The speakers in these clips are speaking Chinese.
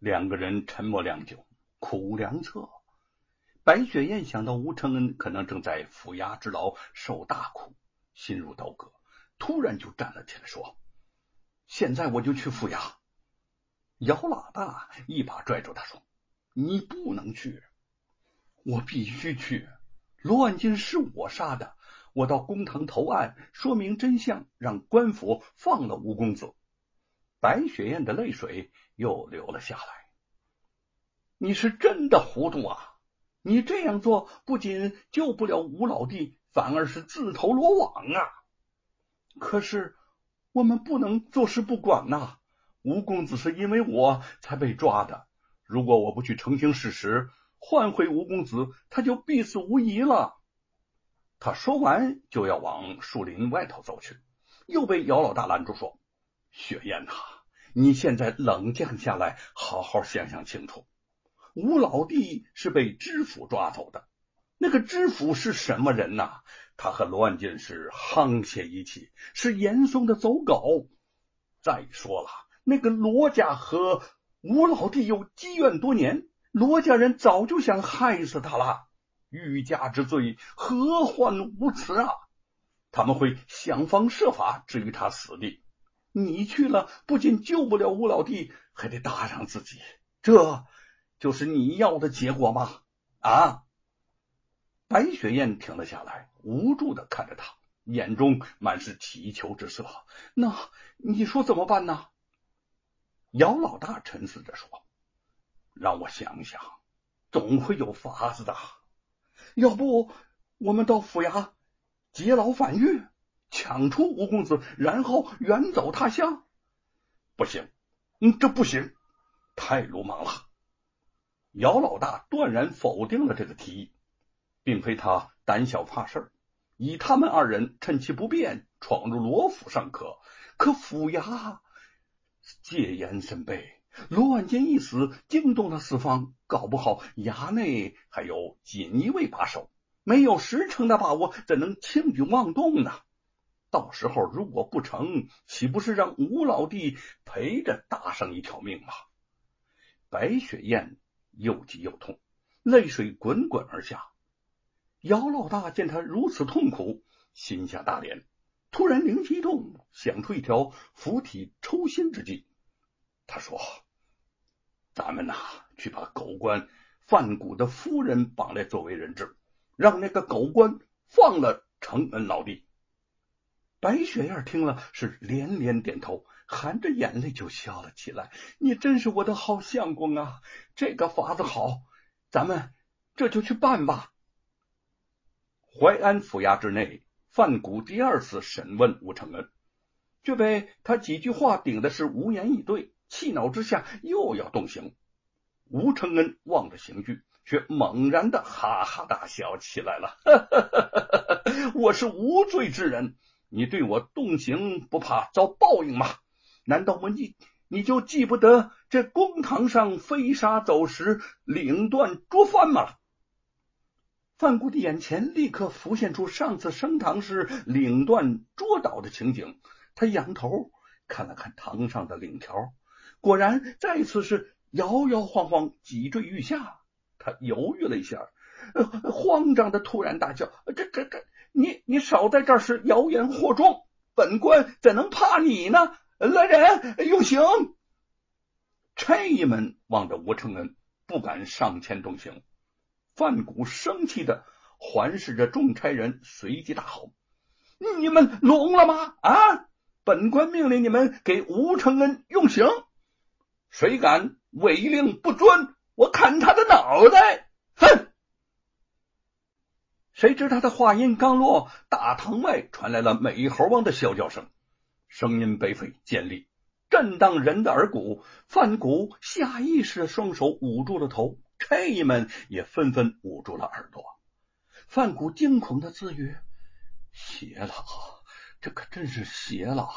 两个人沉默良久，苦无良策。白雪燕想到吴承恩可能正在府衙之劳受大苦，心如刀割，突然就站了起来，说：“现在我就去府衙。”姚老大一把拽住他，说：“你不能去，我必须去。罗万金是我杀的，我到公堂投案，说明真相，让官府放了吴公子。”白雪燕的泪水又流了下来。你是真的糊涂啊！你这样做不仅救不了吴老弟，反而是自投罗网啊！可是我们不能坐视不管呐。吴公子是因为我才被抓的，如果我不去澄清事实，换回吴公子，他就必死无疑了。他说完就要往树林外头走去，又被姚老大拦住，说：“雪雁呐，你现在冷静下来，好好想想清楚。吴老弟是被知府抓走的，那个知府是什么人呐？他和罗万金是沆瀣一气，是严嵩的走狗。再说了。”那个罗家和吴老弟有积怨多年，罗家人早就想害死他了。欲加之罪，何患无辞啊！他们会想方设法置于他死地。你去了，不仅救不了吴老弟，还得搭上自己。这就是你要的结果吗？啊！白雪燕停了下来，无助的看着他，眼中满是祈求之色。那你说怎么办呢？姚老大沉思着说：“让我想想，总会有法子的。要不我们到府衙劫牢反狱，抢出吴公子，然后远走他乡？不行，嗯，这不行，太鲁莽了。”姚老大断然否定了这个提议，并非他胆小怕事以他们二人趁其不便闯入罗府尚可，可府衙……戒严森备，罗万金一死，惊动了四方，搞不好衙内还有锦衣卫把守，没有十成的把握，怎能轻举妄动呢？到时候如果不成，岂不是让吴老弟赔着搭上一条命吗？白雪燕又急又痛，泪水滚滚而下。姚老大见他如此痛苦，心下大怜。突然灵机一动，想出一条釜底抽薪之计。他说：“咱们呐，去把狗官范谷的夫人绑来作为人质，让那个狗官放了承恩老弟。”白雪燕听了是连连点头，含着眼泪就笑了起来。“你真是我的好相公啊！这个法子好，咱们这就去办吧。”淮安府衙之内。范谷第二次审问吴承恩，却被他几句话顶的是无言以对，气恼之下又要动刑。吴承恩望着刑具，却猛然的哈哈大笑起来了。我是无罪之人，你对我动刑不怕遭报应吗？难道我你你就记不得这公堂上飞沙走石、领断捉犯吗？范姑的眼前立刻浮现出上次升堂时领断捉倒的情景，他仰头看了看堂上的领条，果然再次是摇摇晃晃，脊坠欲下。他犹豫了一下，慌张的突然大叫：“这、这、这，你、你少在这儿是谣言惑众！本官怎能怕你呢？来人，用刑！”差役们望着吴承恩，不敢上前动刑。范谷生气的环视着众差人，随即大吼：“你们聋了吗？啊！本官命令你们给吴承恩用刑，谁敢违令不遵，我砍他的脑袋！”哼！谁知他的话音刚落，大堂外传来了美猴王的啸叫声，声音悲愤尖利，震荡人的耳骨。范谷下意识的双手捂住了头。差役们也纷纷捂住了耳朵。范谷惊恐的自语：“邪了，这可真是邪了！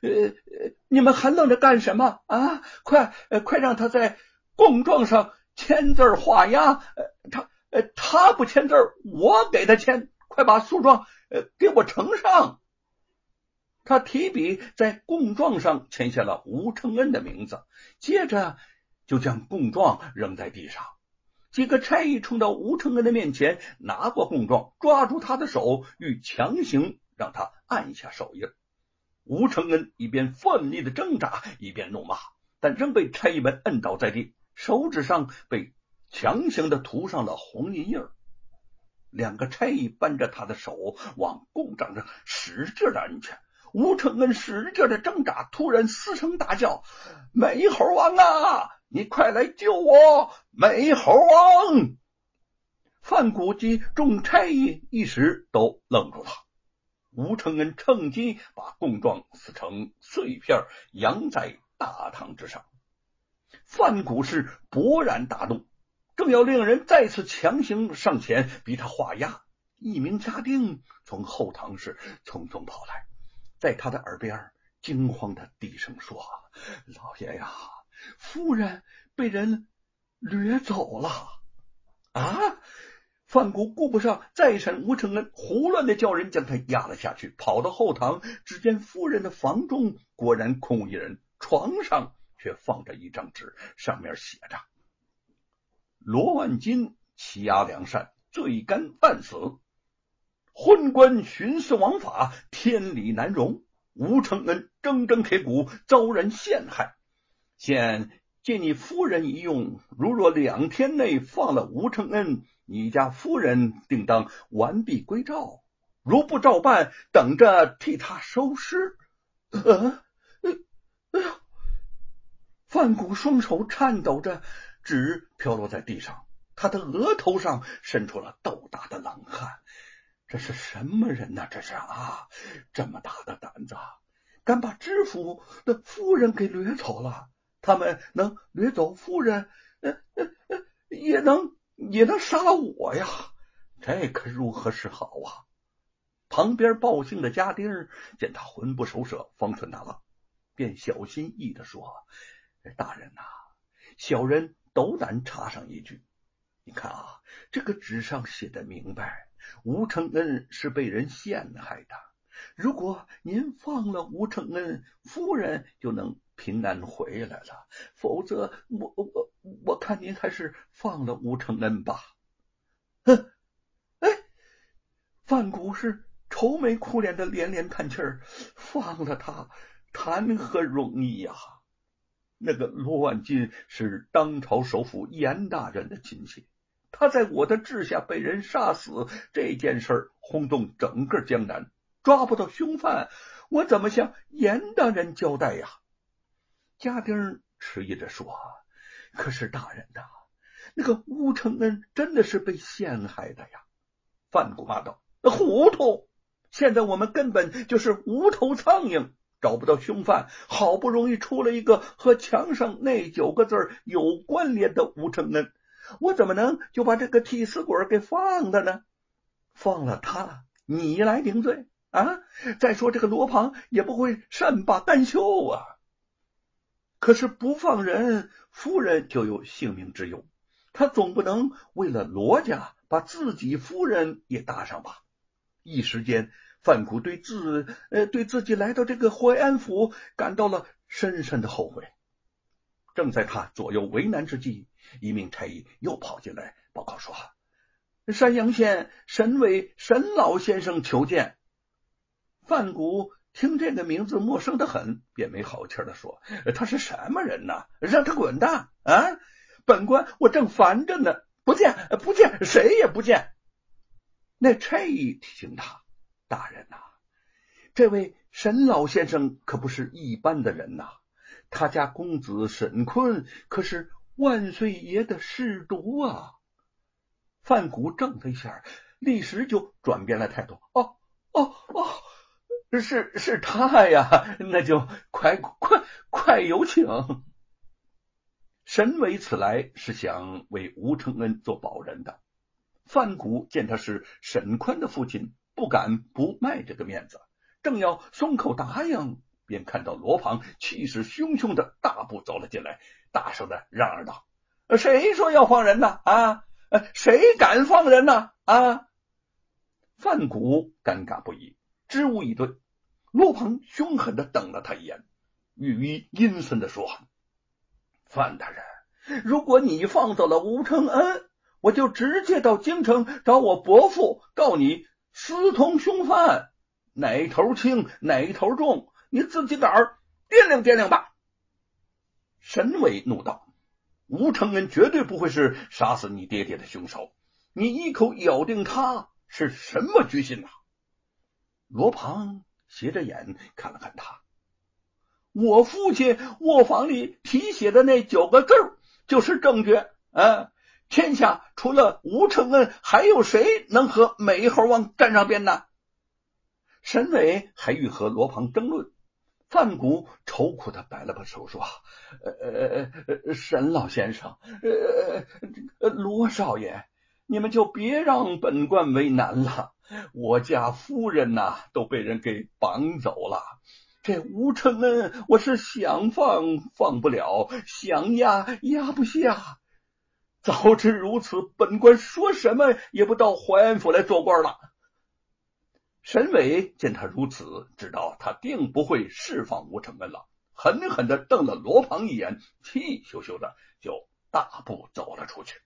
呃，呃你们还愣着干什么啊？快，快让他在供状上签字画押。呃，他他，他不签字，我给他签。快把诉状，呃，给我呈上。”他提笔在供状上签下了吴承恩的名字，接着。就将供状扔在地上。几个差役冲到吴承恩的面前，拿过供状，抓住他的手，欲强行让他按下手印。吴承恩一边奋力的挣扎，一边怒骂，但仍被差役们摁倒在地，手指上被强行的涂上了红印印。两个差役扳着他的手往供状上使劲的摁去。吴承恩使劲的挣扎，突然嘶声大叫：“美猴王啊，你快来救我！美猴王！”范古及众差役一时都愣住了。吴承恩趁机把供状撕成碎片，扬在大堂之上。范古是勃然大怒，正要令人再次强行上前逼他画押，一名家丁从后堂室匆匆跑来。在他的耳边惊慌的低声说：“老爷呀，夫人被人掠走了！”啊！范谷顾不上再审吴承恩，胡乱的叫人将他压了下去。跑到后堂，只见夫人的房中果然空无一人，床上却放着一张纸，上面写着：“罗万金欺压良善，罪该万死。”昏官徇私枉法，天理难容。吴承恩铮铮铁骨，遭人陷害。现借你夫人一用，如若两天内放了吴承恩，你家夫人定当完璧归赵；如不照办，等着替他收尸。呃，哎呀！范谷双手颤抖着，纸飘落在地上，他的额头上渗出了豆大的冷汗。这是什么人呢？这是啊，这么大的胆子，敢把知府的夫人给掠走了？他们能掠走夫人，呃呃呃，也能也能杀了我呀！这可如何是好啊？旁边报信的家丁见他魂不守舍，方寸大乱，便小心翼翼的说：“大人呐，小人斗胆插上一句，你看啊，这个纸上写的明白。”吴承恩是被人陷害的，如果您放了吴承恩，夫人就能平安回来了；否则，我我我看您还是放了吴承恩吧。哼，哎，范谷是愁眉苦脸的连连叹气儿，放了他谈何容易呀？那个罗万金是当朝首辅严大人的亲戚。他在我的治下被人杀死这件事轰动整个江南，抓不到凶犯，我怎么向严大人交代呀？家丁迟疑着说：“可是大人呐，那个吴承恩真的是被陷害的呀！”范古骂道：“糊涂！现在我们根本就是无头苍蝇，找不到凶犯，好不容易出了一个和墙上那九个字有关联的吴承恩。”我怎么能就把这个替死鬼给放了呢？放了他，你来顶罪啊！再说这个罗庞也不会善罢甘休啊。可是不放人，夫人就有性命之忧，他总不能为了罗家把自己夫人也搭上吧？一时间，范谷对自呃对自己来到这个淮安府感到了深深的后悔。正在他左右为难之际，一名差役又跑进来报告说：“山阳县沈伟沈老先生求见。”范谷听这个名字陌生的很，便没好气的说：“他是什么人呢？让他滚蛋！啊，本官我正烦着呢，不见不见，谁也不见。”那差役提醒他：“大人呐，这位沈老先生可不是一般的人呐，他家公子沈坤可是。”万岁爷的侍读啊！范谷怔了一下，立时就转变了态度。哦哦哦，是是他呀，那就快快快有请。沈伟此来是想为吴承恩做保人的。范谷见他是沈宽的父亲，不敢不卖这个面子，正要松口答应，便看到罗庞气势汹汹的大步走了进来。大声的嚷嚷道：“谁说要放人呢？啊，谁敢放人呢？啊！”范谷尴尬不已，支吾一顿。罗鹏凶狠的瞪了他一眼，语阴森的说：“范大人，如果你放走了吴承恩，我就直接到京城找我伯父告你私通凶犯，哪头轻哪头重，你自己个儿掂量掂量吧。沈伟怒道：“吴承恩绝对不会是杀死你爹爹的凶手，你一口咬定他是什么居心呐？”罗庞斜着眼看了看他，我父亲卧房里题写的那九个字就是证据。啊，天下除了吴承恩，还有谁能和美猴王沾上边呢？沈伟还欲和罗庞争论，范谷愁苦的摆了摆手说：“呃呃，沈老先生，呃，罗少爷，你们就别让本官为难了。”我家夫人呐都被人给绑走了，这吴承恩我是想放放不了，想压压不下。早知如此，本官说什么也不到淮安府来做官了。沈伟见他如此，知道他定不会释放吴承恩了，狠狠的瞪了罗鹏一眼，气咻咻的就大步走了出去。